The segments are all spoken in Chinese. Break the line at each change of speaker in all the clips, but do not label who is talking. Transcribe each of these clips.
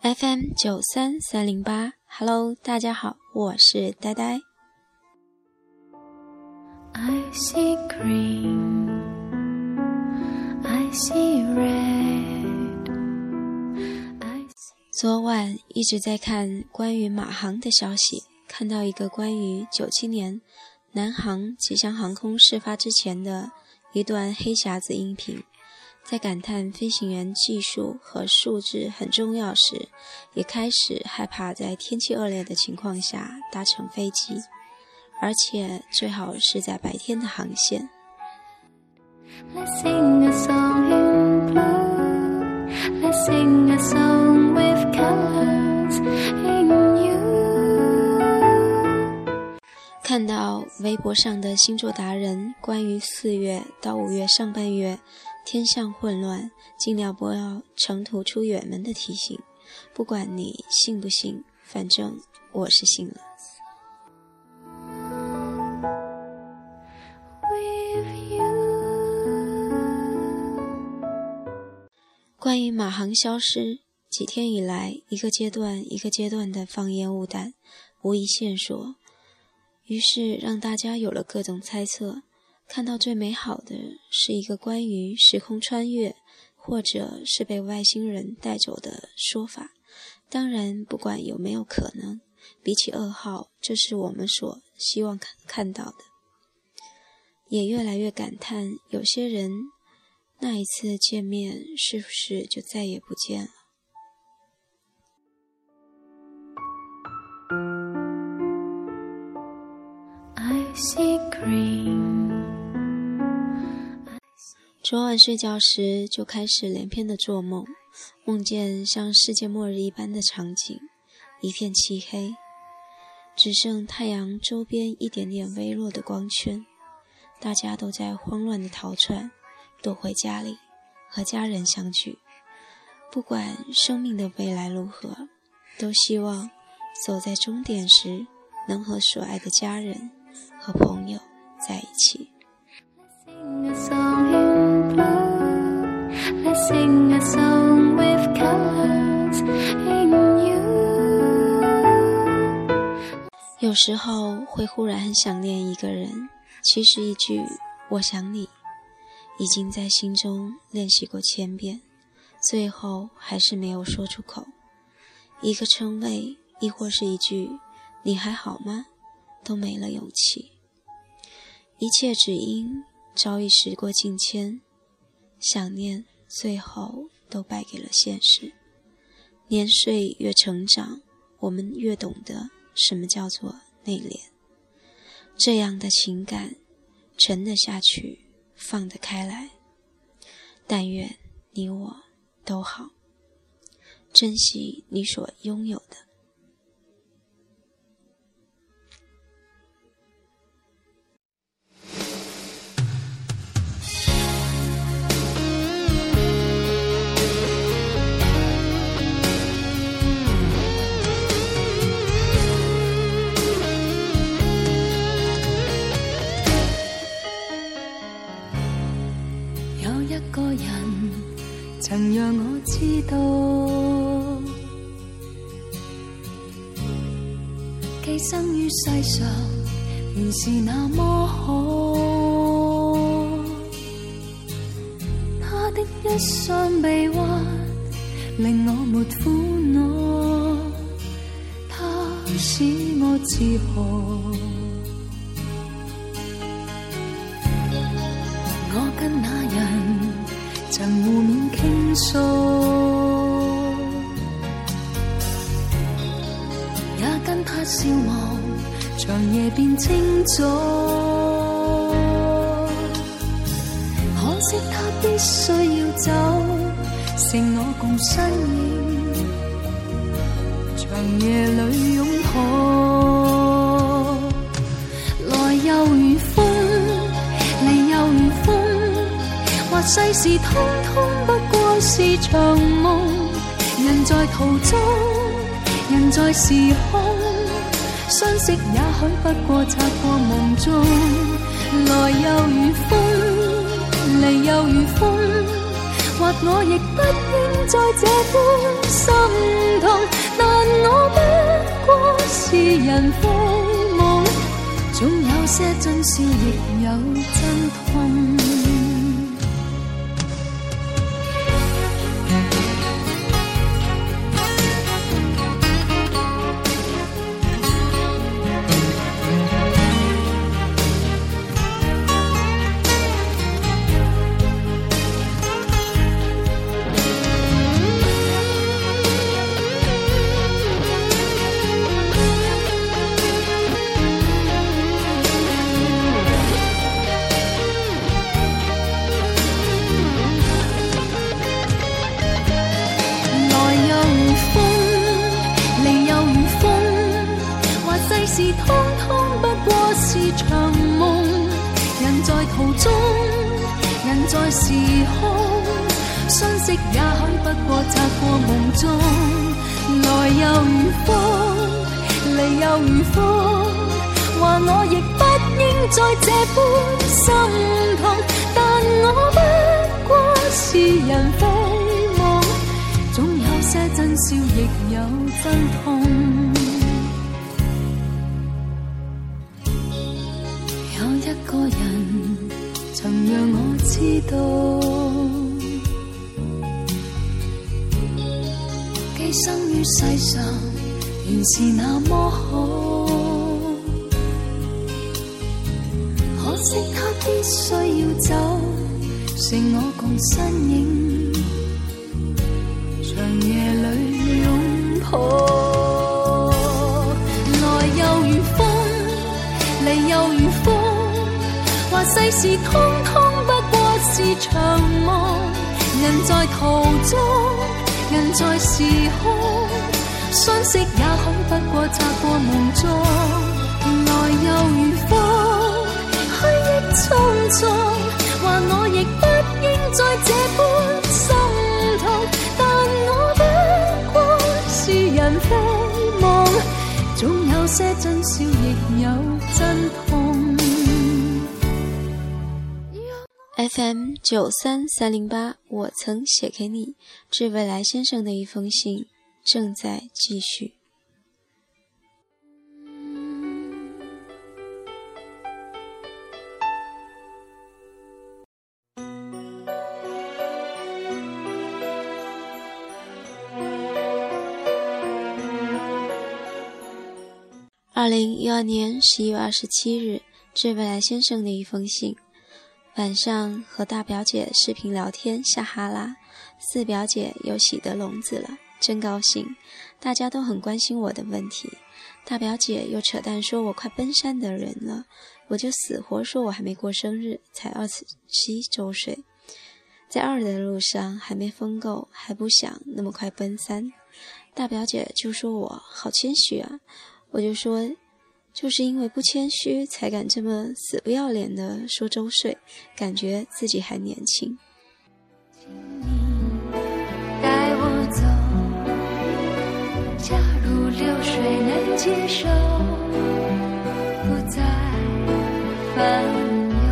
FM 九三三零八，Hello，大家好，我是呆呆。I see green, I see red. 昨晚一直在看关于马航的消息，看到一个关于九七年南航吉祥航空事发之前的一段黑匣子音频。在感叹飞行员技术和素质很重要时，也开始害怕在天气恶劣的情况下搭乘飞机，而且最好是在白天的航线。看到微博上的星座达人关于四月到五月上半月。天象混乱，尽量不要长途出远门的提醒。不管你信不信，反正我是信了。关于马航消失，几天以来，一个阶段一个阶段的放烟雾弹，无一线索，于是让大家有了各种猜测。看到最美好的是一个关于时空穿越，或者是被外星人带走的说法。当然，不管有没有可能，比起噩耗，这是我们所希望看看到的。也越来越感叹，有些人那一次见面，是不是就再也不见了？昨晚睡觉时就开始连篇的做梦，梦见像世界末日一般的场景，一片漆黑，只剩太阳周边一点点微弱的光圈。大家都在慌乱的逃窜，躲回家里和家人相聚。不管生命的未来如何，都希望走在终点时能和所爱的家人和朋友在一起。有时候会忽然很想念一个人，其实一句“我想你”已经在心中练习过千遍，最后还是没有说出口。一个称谓，亦或是一句“你还好吗”，都没了勇气。一切只因早已时过境迁，想念。最后都败给了现实。年岁越成长，我们越懂得什么叫做内敛。这样的情感，沉得下去，放得开来。但愿你我都好，珍惜你所拥有的。曾让我知道，寄生于世上原是那么好。他的一双臂弯令我没苦恼，他使我自豪。长夜变清早。可惜他必须要走，剩我共身影，长夜里拥抱。来又如风，离又如风，或世事通通不过。是场梦，人在途中，人在时空，相识也许不过擦过梦中，来又如风，离又如风，
或我亦不应再这般心痛，但我不过是人非梦，总有些真笑，亦有真痛。不过擦过梦中，来又如风，离又如风，话我亦不应再这般心痛，但我不过是人非梦，总有些真笑，亦有真痛。有一个人，曾让我知道。生于世上，原是那么好。可惜他必须要走，剩我共身影，长夜里拥抱。来又如风，离又如风，话世事通通不过是场梦。人在途中，人在时空，相识也许不过擦过梦中。来又如风。去亦匆匆，话我亦不应再这般心痛，但我不过是人非梦，总有些真
m 九三三零八，我曾写给你，致未来先生的一封信，正在继续。二零一二年十一月二十七日，致未来先生的一封信。晚上和大表姐视频聊天，下哈拉。四表姐又喜得笼子了，真高兴。大家都很关心我的问题。大表姐又扯淡说我快奔三的人了，我就死活说我还没过生日，才二十七周岁，在二的路上还没疯够，还不想那么快奔三。大表姐就说我好谦虚啊。我就说，就是因为不谦虚，才敢这么死不要脸的说周岁，感觉自己还年轻。
带我走，假如流水能接受，不再烦忧。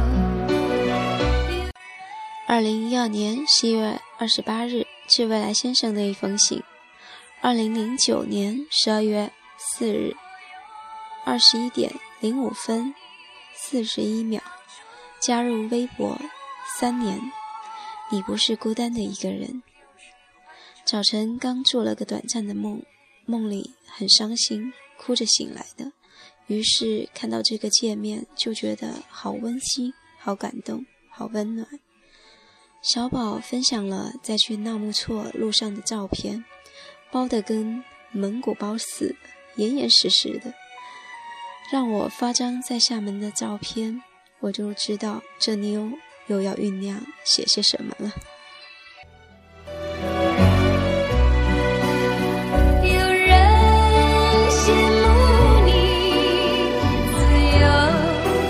二零一二年十一月二十八日，致未来先生的一封信。二零零九年十二月四日。二十一点零五分四十一秒，加入微博三年，你不是孤单的一个人。早晨刚做了个短暂的梦，梦里很伤心，哭着醒来的。于是看到这个界面，就觉得好温馨、好感动、好温暖。小宝分享了在去纳木错路上的照片，包的跟蒙古包似的，严严实实的。让我发张在厦门的照片，我就知道这妞又要酝酿写些什么了。
有人羡慕你自由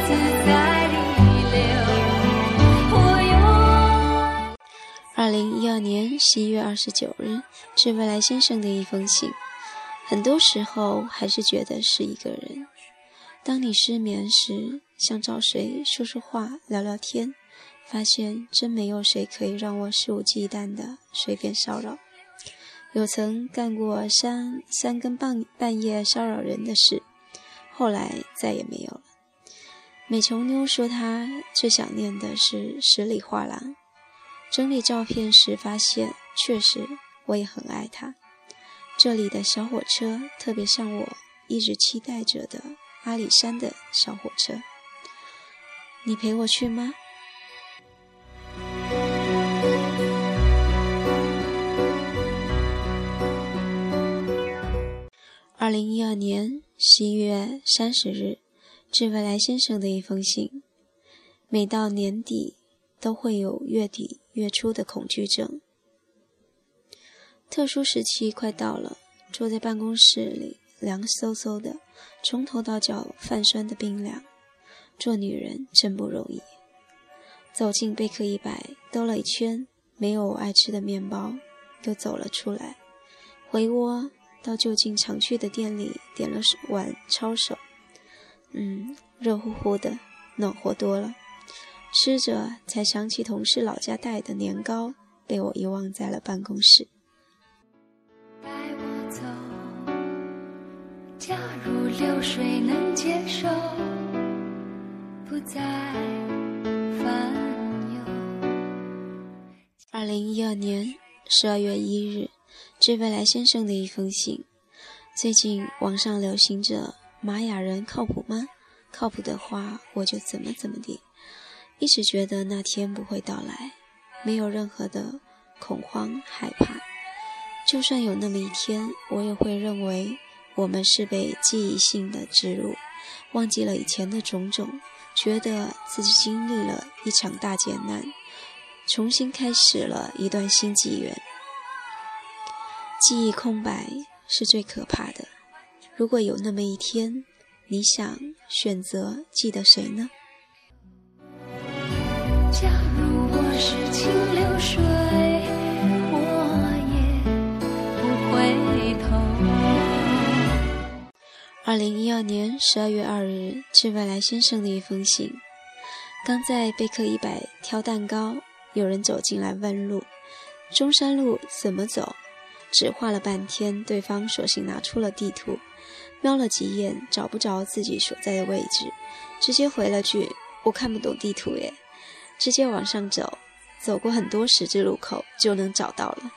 自在的流，
二零一二年十一月二十九日，致未来先生的一封信。很多时候还是觉得是一个人。当你失眠时，想找谁说说话、聊聊天，发现真没有谁可以让我肆无忌惮的随便骚扰。有曾干过三三更半半夜骚扰人的事，后来再也没有了。美琼妞说她最想念的是十里画廊。整理照片时发现，确实我也很爱它。这里的小火车特别像我一直期待着的阿里山的小火车。你陪我去吗？二零一二年十一月三十日，致未来先生的一封信。每到年底，都会有月底月初的恐惧症。特殊时期快到了，坐在办公室里，凉飕飕的，从头到脚泛酸的冰凉。做女人真不容易。走进贝克一百，兜了一圈，没有我爱吃的面包，又走了出来，回窝。到就近常去的店里点了碗抄手，嗯，热乎乎的，暖和多了。吃着才想起同事老家带的年糕，被我遗忘在了办公室。
如流水能接受，不再烦忧。
二零一二年十二月一日。致未来先生的一封信。最近网上流行着玛雅人靠谱吗？靠谱的话，我就怎么怎么地。一直觉得那天不会到来，没有任何的恐慌害怕。就算有那么一天，我也会认为我们是被记忆性的植入，忘记了以前的种种，觉得自己经历了一场大劫难，重新开始了一段新纪元。记忆空白是最可怕的。如果有那么一天，你想选择记得谁呢？二零一二年十二月二日，致未来先生的一封信。刚在贝克一百挑蛋糕，有人走进来问路：中山路怎么走？只画了半天，对方索性拿出了地图，瞄了几眼，找不着自己所在的位置，直接回了句：“我看不懂地图耶。”直接往上走，走过很多十字路口就能找到了。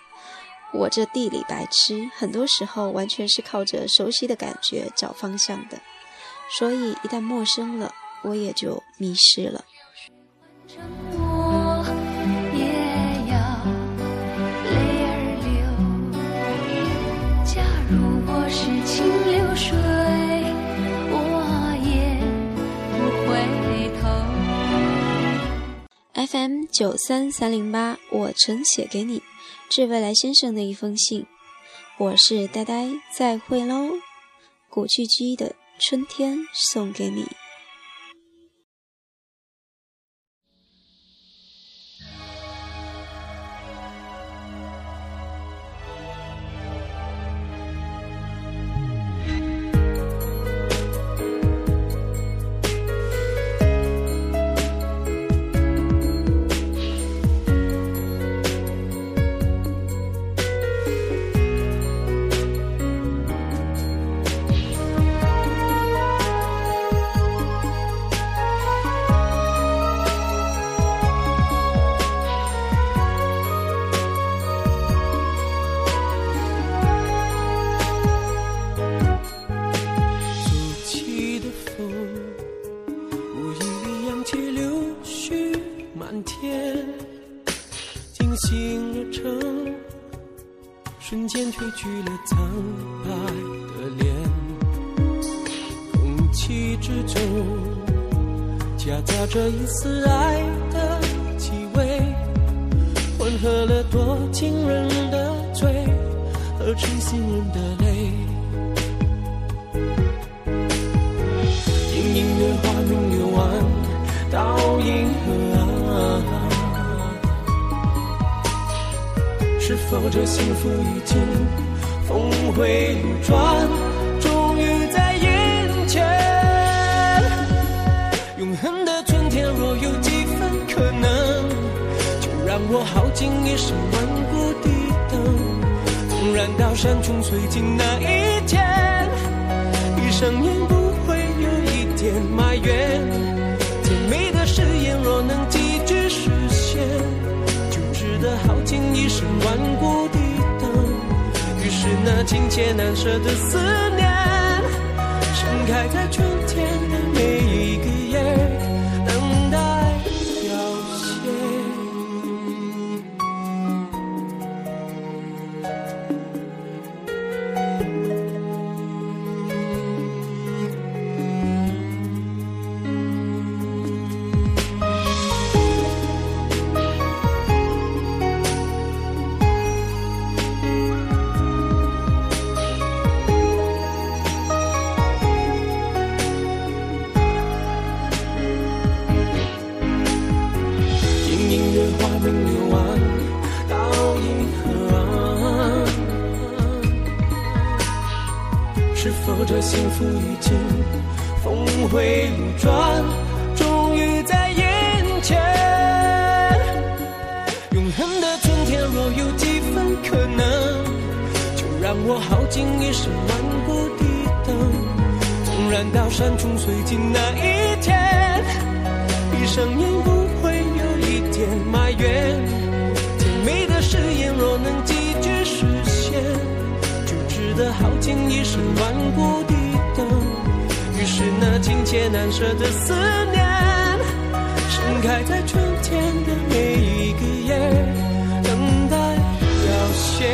我这地理白痴，很多时候完全是靠着熟悉的感觉找方向的，所以一旦陌生了，我也就迷失了。FM 九三三零八，我曾写给你，致未来先生的一封信。我是呆呆，再会喽。古巨基的春天送给你。多情人的醉和痴心人的泪。因音乐花名流完到银河啊。是否这幸福已经峰回路转，
我耗尽一生顽固的等。纵然到山穷水尽那一天，闭上眼不会有一点埋怨。甜美的誓言若能几句实现，就值得耗尽一生顽固的等。于是那情切难舍的思念，盛开在春回路转，终于在眼前？永恒的春天若有几分可能，就让我耗尽一生顽固的等，纵然到山穷水尽那一天。闭上眼不会有一点埋怨，甜美的誓言若能几句实现，就值得耗尽一生顽固的。是那情切难舍的思念，盛开在春天的每一个夜，等待凋谢。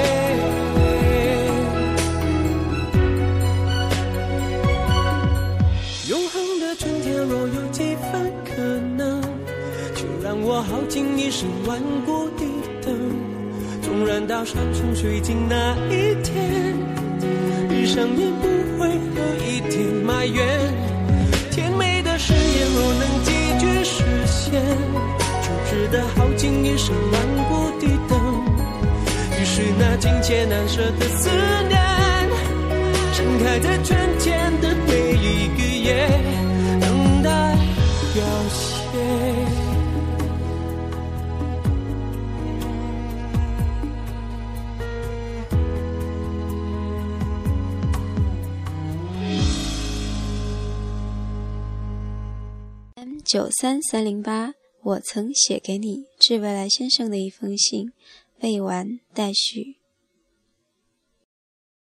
永恒的春天若有几分可能，就让我耗尽一生顽固的等。纵然到山穷水尽那一天，闭上眼不会有一点埋怨。甜美的誓言若能几句实现，就值得耗尽一生顽固的等。于是那情切难舍的思念。盛开在春天的每一个夜，等待凋谢。
九三三零八，我曾写给你致未来先生的一封信，未完待续。